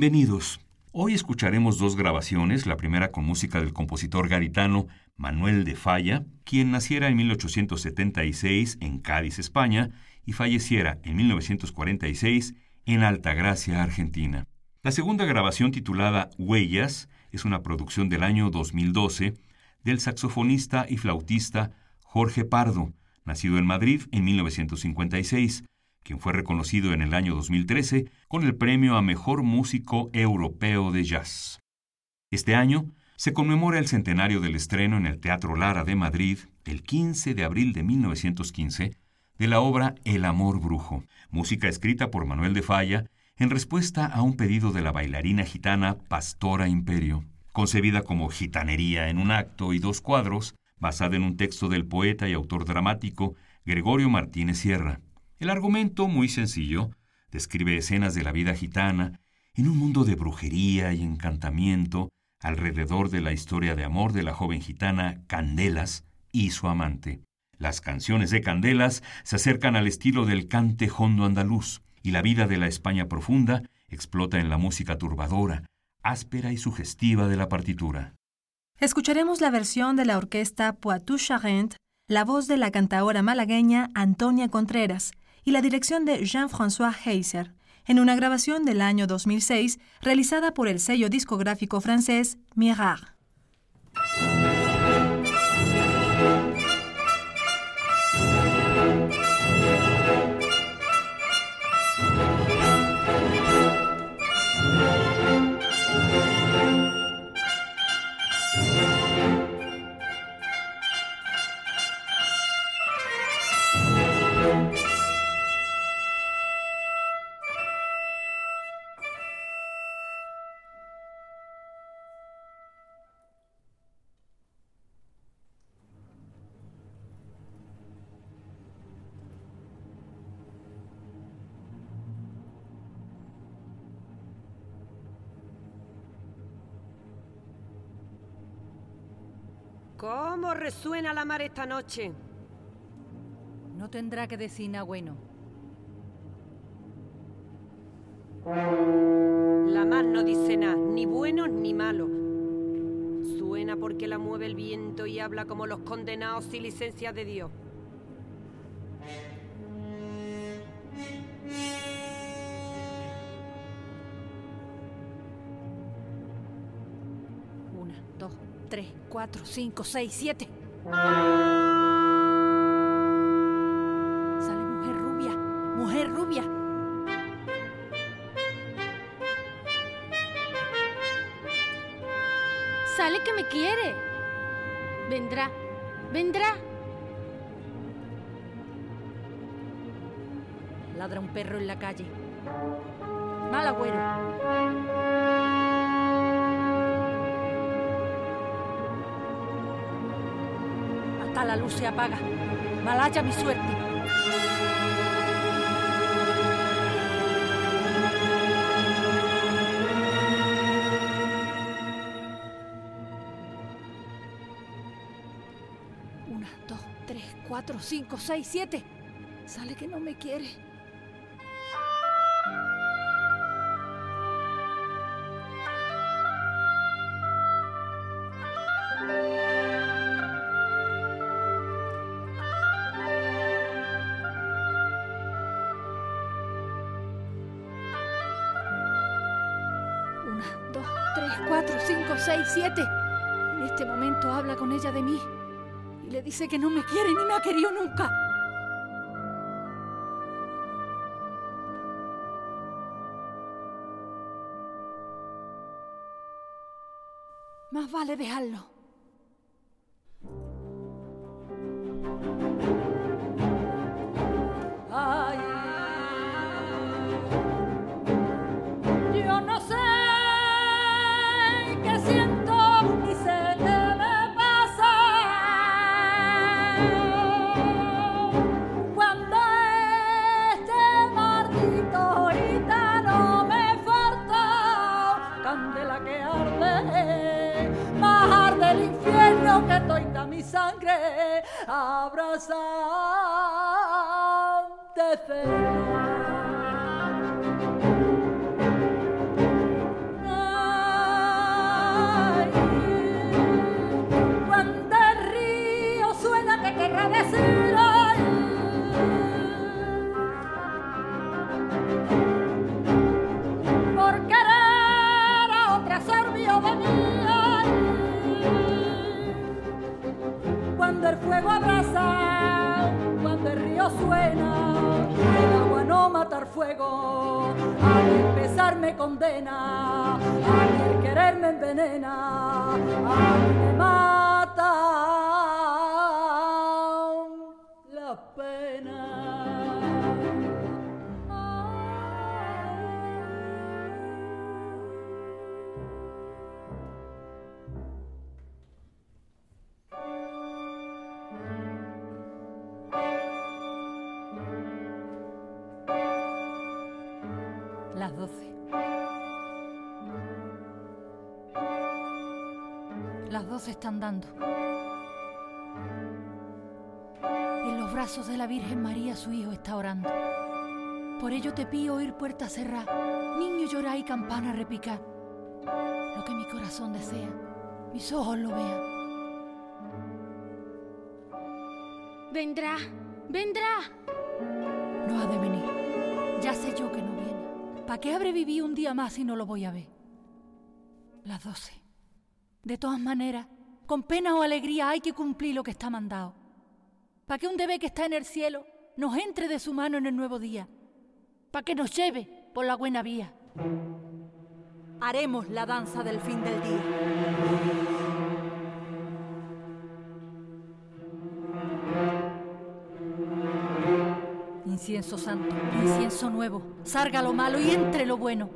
Bienvenidos. Hoy escucharemos dos grabaciones, la primera con música del compositor garitano Manuel de Falla, quien naciera en 1876 en Cádiz, España, y falleciera en 1946 en Altagracia, Argentina. La segunda grabación titulada Huellas es una producción del año 2012 del saxofonista y flautista Jorge Pardo, nacido en Madrid en 1956, quien fue reconocido en el año 2013 con el premio a Mejor Músico Europeo de Jazz. Este año se conmemora el centenario del estreno en el Teatro Lara de Madrid, el 15 de abril de 1915, de la obra El Amor Brujo, música escrita por Manuel de Falla en respuesta a un pedido de la bailarina gitana Pastora Imperio. Concebida como gitanería en un acto y dos cuadros, basada en un texto del poeta y autor dramático Gregorio Martínez Sierra. El argumento, muy sencillo, describe escenas de la vida gitana en un mundo de brujería y encantamiento alrededor de la historia de amor de la joven gitana Candelas y su amante. Las canciones de Candelas se acercan al estilo del cante hondo andaluz, y la vida de la España profunda explota en la música turbadora, áspera y sugestiva de la partitura. Escucharemos la versión de la orquesta Poitou Charente, la voz de la cantaora malagueña Antonia Contreras y la dirección de Jean-François Heiser, en una grabación del año 2006 realizada por el sello discográfico francés Mirard. Resuena la mar esta noche? No tendrá que decir nada bueno. La mar no dice nada, ni bueno ni malo. Suena porque la mueve el viento y habla como los condenados sin licencia de Dios. 4, 5, 6, 7. Sale mujer rubia, mujer rubia. Sale que me quiere. Vendrá, vendrá. Ladra un perro en la calle. Mal agüero. Hasta la luz se apaga. Malaya mi suerte. Una, dos, tres, cuatro, cinco, seis, siete. Sale que no me quiere. que no me quiere ni me ha querido nunca. Más vale dejarlo. Doce están dando. En los brazos de la Virgen María su Hijo está orando. Por ello te pido oír puerta cerrar, niño llorar y campana repicar. Lo que mi corazón desea, mis ojos lo vean. Vendrá, vendrá. No ha de venir. Ya sé yo que no viene. ¿Para qué habré vivido un día más si no lo voy a ver? Las doce. De todas maneras, con pena o alegría hay que cumplir lo que está mandado. Para que un debe que está en el cielo nos entre de su mano en el nuevo día. Para que nos lleve por la buena vía. Haremos la danza del fin del día. Incienso santo, incienso nuevo, salga lo malo y entre lo bueno.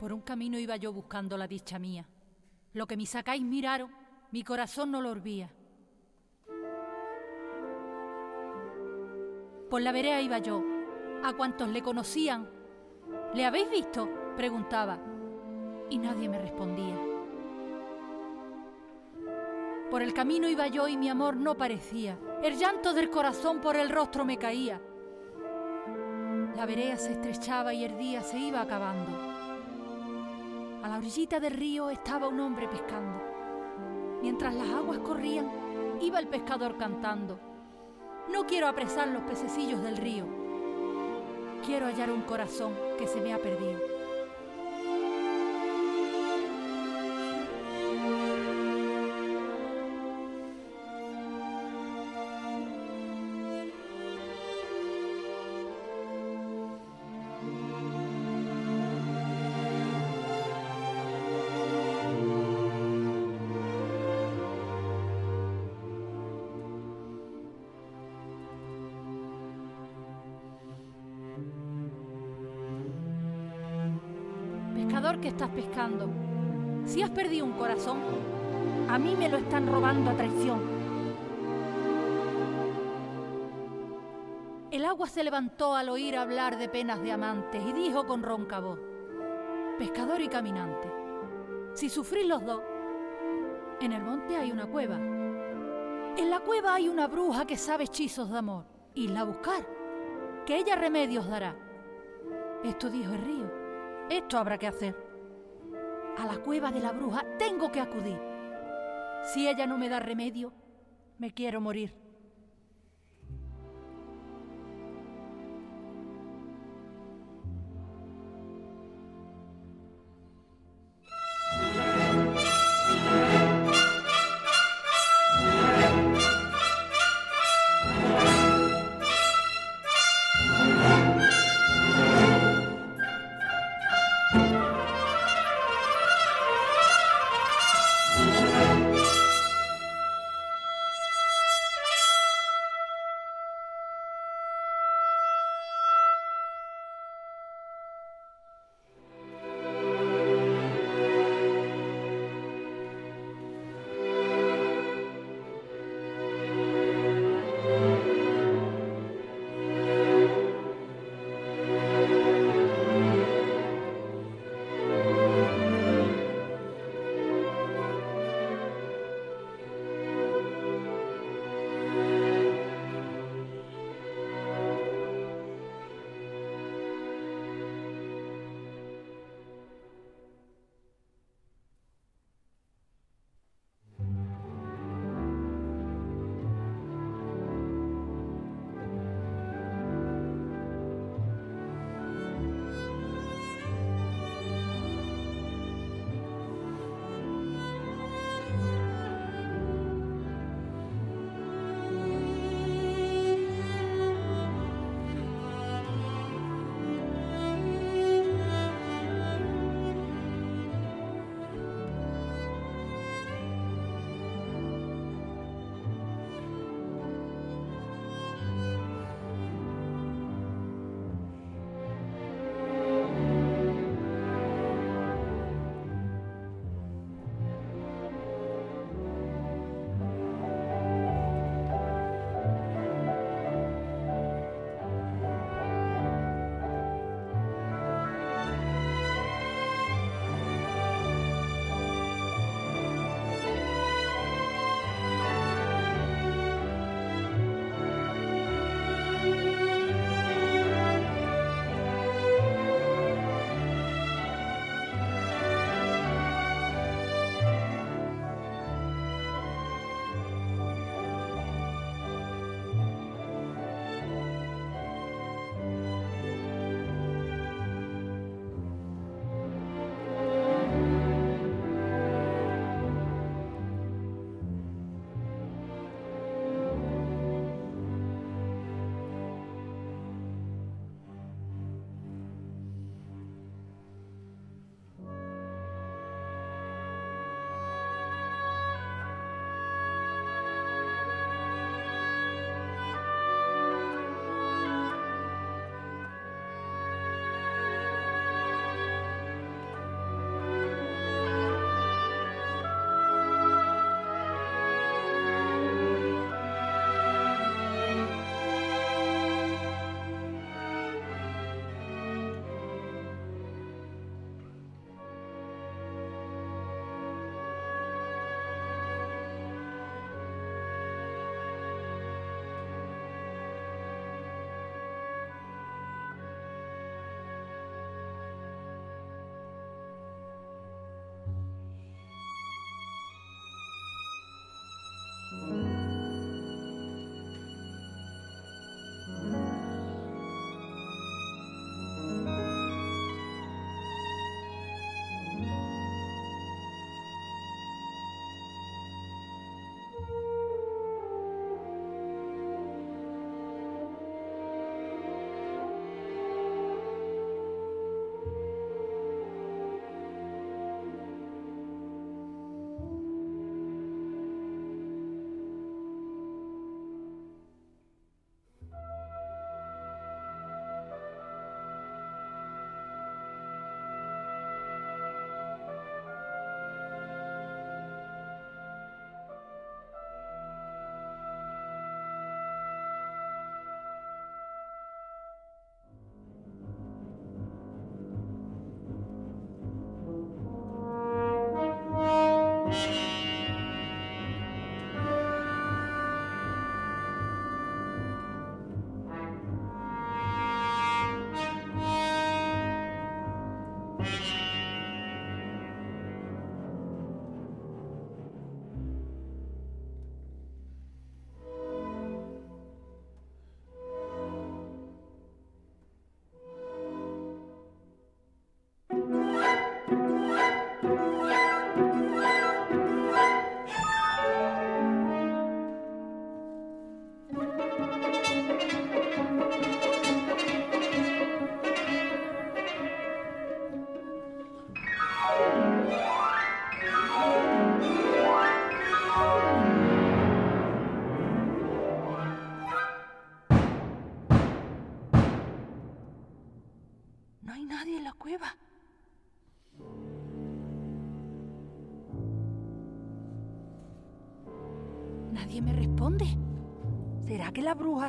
Por un camino iba yo buscando la dicha mía. Lo que me sacáis miraron, mi corazón no lo olvía. Por la vereda iba yo, a cuantos le conocían. ¿Le habéis visto? preguntaba, y nadie me respondía. Por el camino iba yo y mi amor no parecía. El llanto del corazón por el rostro me caía. La vereda se estrechaba y el día se iba acabando. A la orillita del río estaba un hombre pescando. Mientras las aguas corrían, iba el pescador cantando. No quiero apresar los pececillos del río. Quiero hallar un corazón que se me ha perdido. Estás pescando, si has perdido un corazón, a mí me lo están robando a traición. El agua se levantó al oír hablar de penas de amantes y dijo con ronca voz, pescador y caminante, si sufrís los dos, en el monte hay una cueva. En la cueva hay una bruja que sabe hechizos de amor. Idla a buscar, que ella remedios dará. Esto dijo el río. Esto habrá que hacer. A la cueva de la bruja tengo que acudir. Si ella no me da remedio, me quiero morir.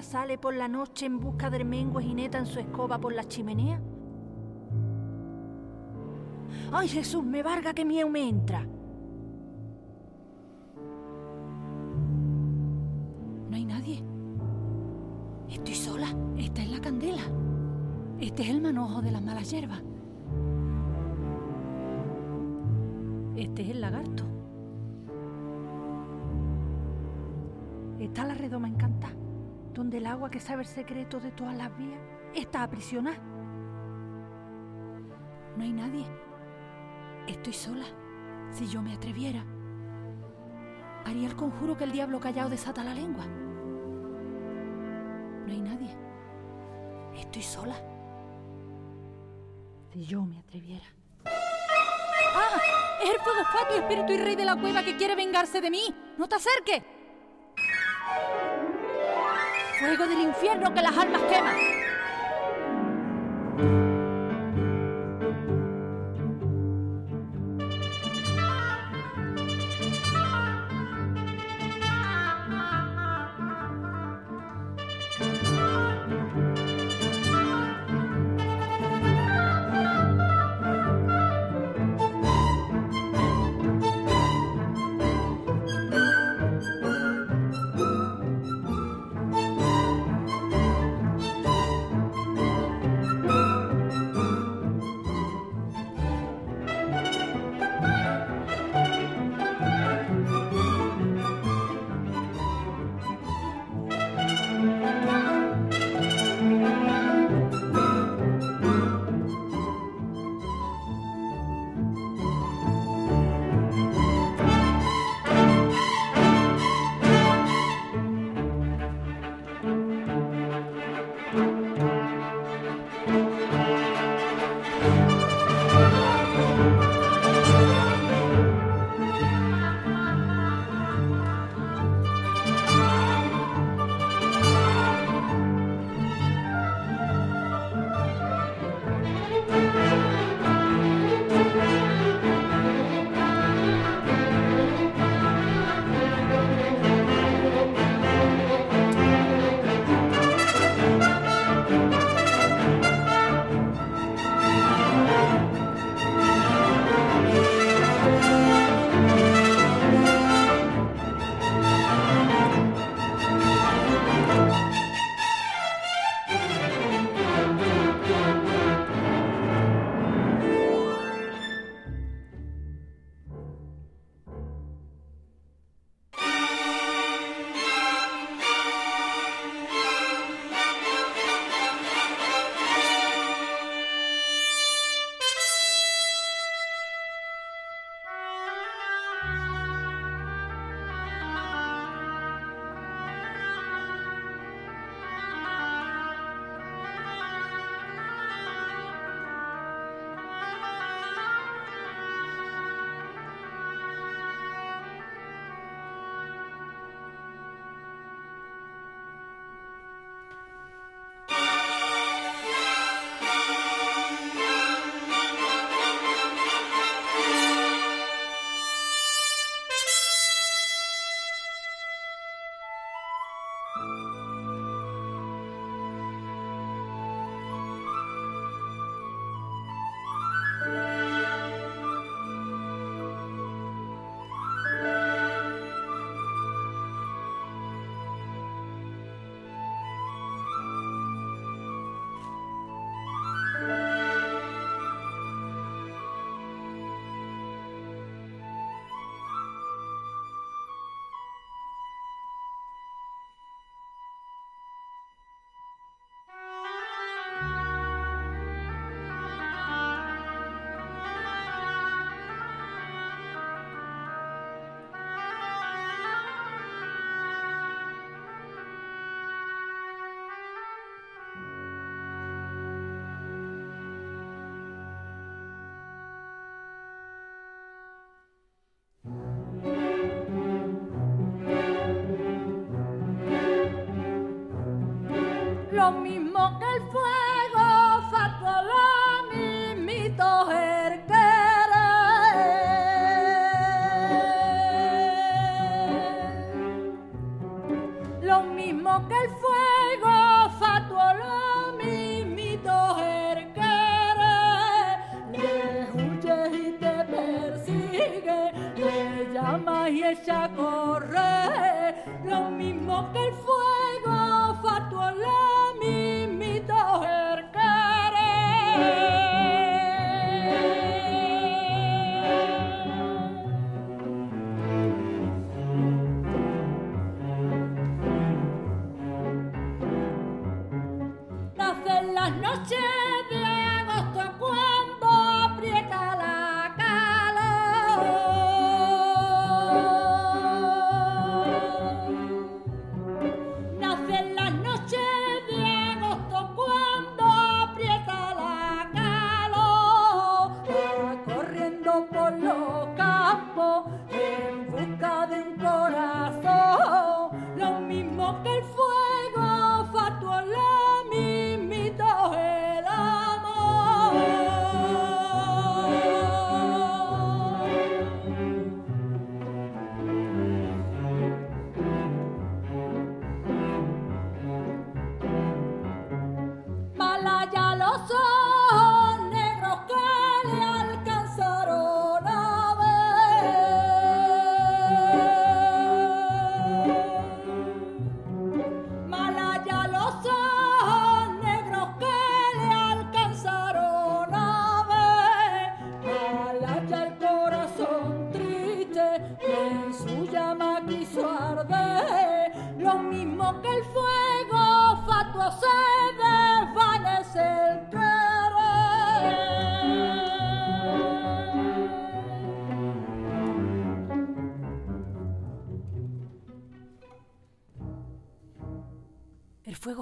Sale por la noche en busca del mengo y neta en su escoba por la chimenea? ¡Ay, Jesús, me varga que miedo me entra! El agua que sabe el secreto de todas las vías está aprisionada. No hay nadie. Estoy sola. Si yo me atreviera, haría el conjuro que el diablo callado desata la lengua. No hay nadie. Estoy sola. Si yo me atreviera. ¡Ah! Es el fuego fatuo, espíritu y rey de la cueva que quiere vengarse de mí. ¡No te acerques! Fuego del infierno que las almas quema.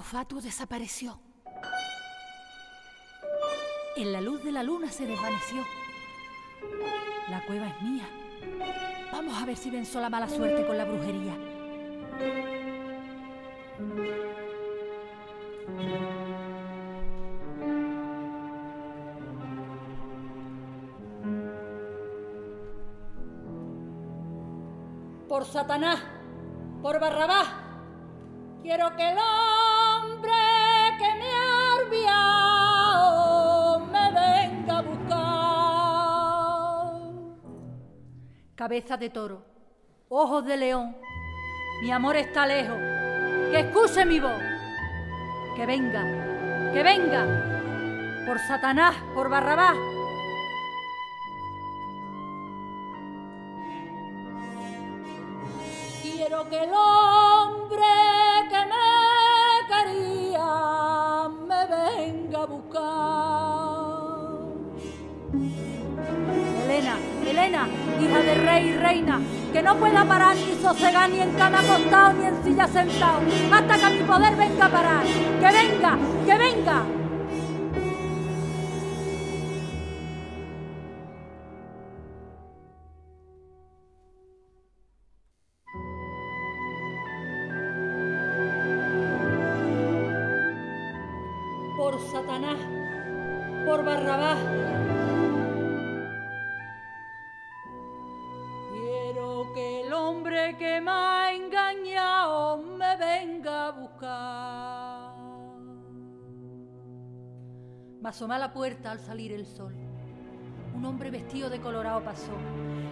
Fatu desapareció. En la luz de la luna se desvaneció. La cueva es mía. Vamos a ver si venzo la mala suerte con la brujería. Por Satanás, por Barrabás, quiero que lo cabeza de toro, ojos de león, mi amor está lejos, que escuche mi voz, que venga, que venga, por Satanás, por Barrabás. Quiero que el y reina, que no pueda parar ni sosegar ni en cama acostado ni en silla sentado, hasta que mi poder venga a parar. ¡Que venga! ¡Que venga! Me a la puerta al salir el sol. Un hombre vestido de colorado pasó.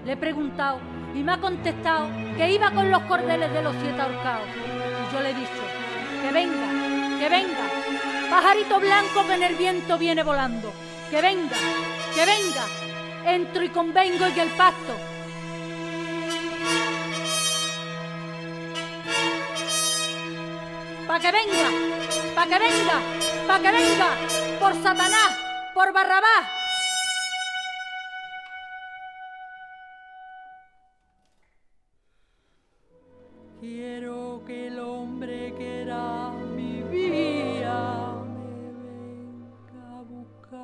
Le he preguntado y me ha contestado que iba con los cordeles de los siete ahorcados. Y yo le he dicho, que venga, que venga, pajarito blanco que en el viento viene volando, que venga, que venga, entro y convengo y el pacto para que venga, para que venga, para que venga, por Satanás, por Barrabás. Quiero que el hombre que era mi vida me venga a buscar.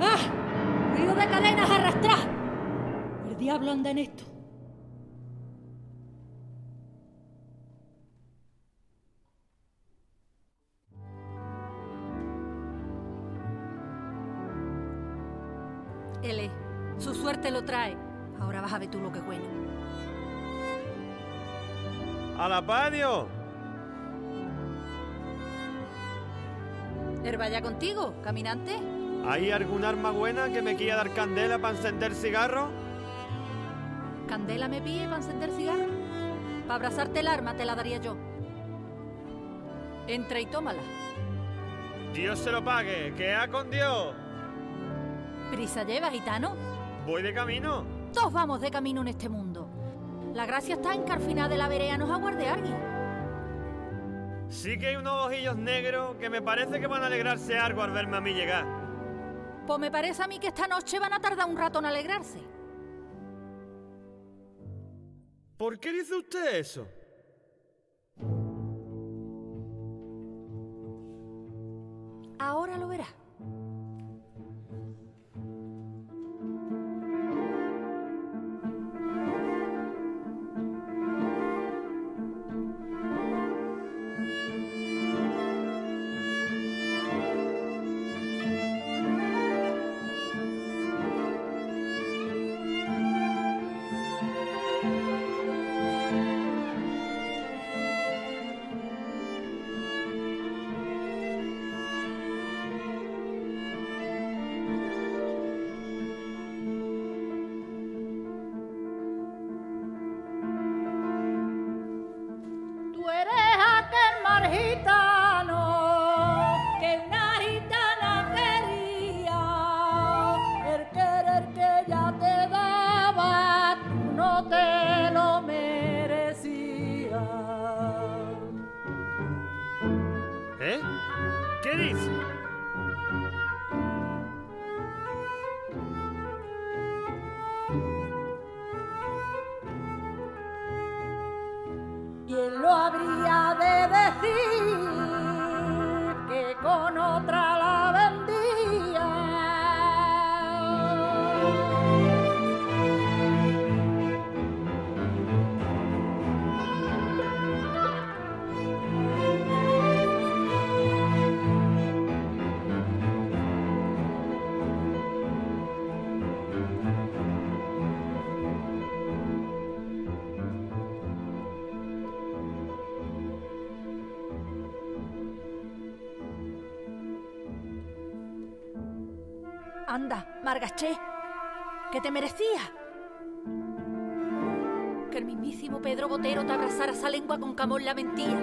¡Ah! Río de cadenas arrastrar. El diablo anda en esto. Vas a ver tú lo que bueno. ¡A la patio! ¿Él vaya contigo, caminante? ¿Hay alguna arma buena que me quiera dar candela para encender cigarro? ¿Candela me pille para encender cigarro? Para abrazarte el arma te la daría yo. Entra y tómala. Dios se lo pague, que ha con Dios. ¿Prisa lleva, gitano? Voy de camino. Todos vamos de camino en este mundo. La gracia está en que al final de la vereda nos aguarde alguien. Sí que hay unos ojillos negros que me parece que van a alegrarse algo al verme a mí llegar. Pues me parece a mí que esta noche van a tardar un rato en alegrarse. ¿Por qué dice usted eso? Ahora lo verá. ¿Qué Que te merecía. Que el mismísimo Pedro Botero te abrazara esa lengua con camón la mentira.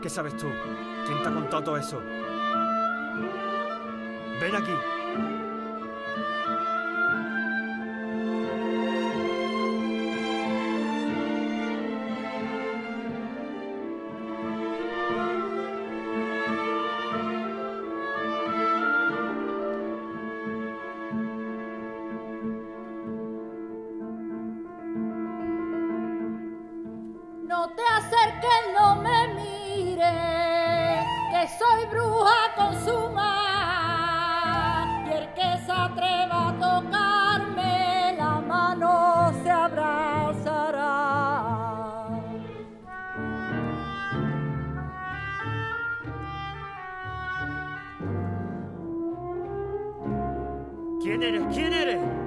¿Qué sabes tú? ¿Quién te ha contado todo eso? Ven aquí. ¿Quién eres?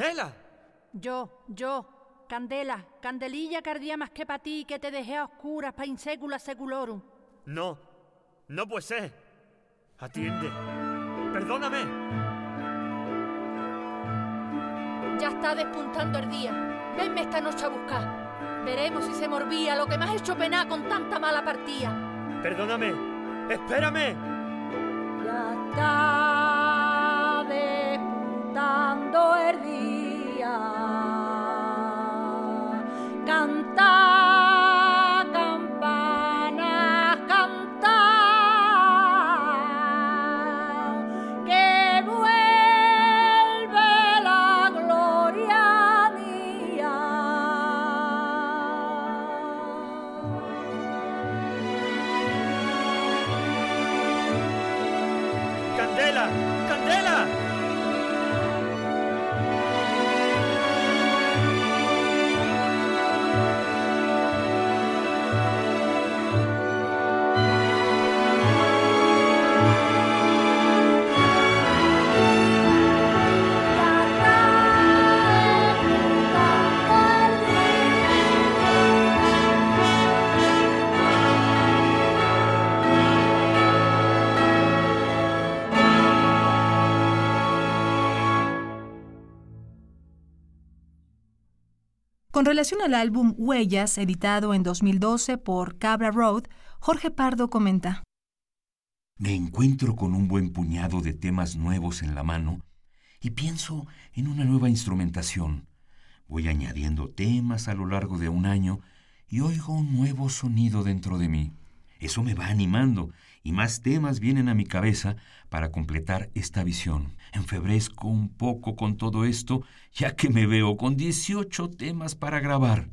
Candela. Yo, yo, Candela, candelilla que ardía más que para ti, que te dejé a oscuras pa' insecula seculorum. No, no puede ser. Atiende. Perdóname. Ya está despuntando el día. Venme esta noche a buscar. Veremos si se morbía lo que me has hecho penar con tanta mala partida. Perdóname. Espérame. Ya está despuntando el cantar. Con relación al álbum Huellas, editado en 2012 por Cabra Road, Jorge Pardo comenta. Me encuentro con un buen puñado de temas nuevos en la mano y pienso en una nueva instrumentación. Voy añadiendo temas a lo largo de un año y oigo un nuevo sonido dentro de mí. Eso me va animando y más temas vienen a mi cabeza para completar esta visión. Enfebrezco un poco con todo esto, ya que me veo con 18 temas para grabar.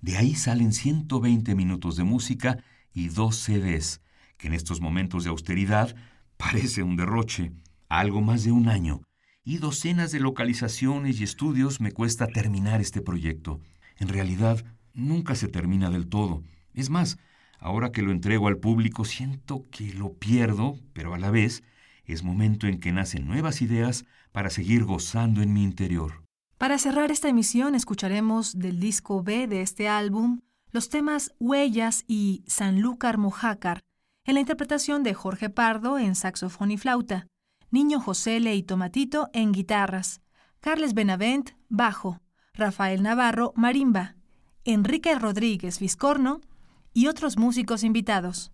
De ahí salen 120 minutos de música y dos CDs, que en estos momentos de austeridad parece un derroche. Algo más de un año y docenas de localizaciones y estudios me cuesta terminar este proyecto. En realidad, nunca se termina del todo. Es más, ahora que lo entrego al público siento que lo pierdo, pero a la vez es momento en que nacen nuevas ideas para seguir gozando en mi interior. Para cerrar esta emisión escucharemos del disco B de este álbum los temas Huellas y Sanlúcar Mojácar, en la interpretación de Jorge Pardo en saxofón y flauta, Niño Josele y Tomatito en guitarras, Carles Benavent, bajo, Rafael Navarro, marimba, Enrique Rodríguez Vizcorno y otros músicos invitados.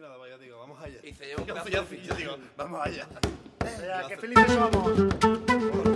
nada vamos allá. Y se lleva un yo, digo, vamos allá. Mira, qué felices somos.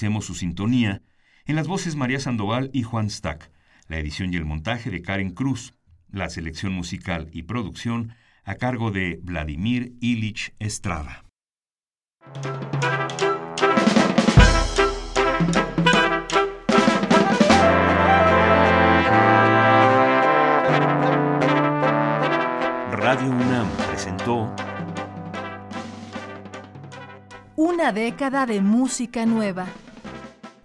Agradecemos su sintonía. En las voces María Sandoval y Juan Stack, la edición y el montaje de Karen Cruz, la selección musical y producción a cargo de Vladimir Ilich Estrada. Radio UNAM presentó Una década de música nueva.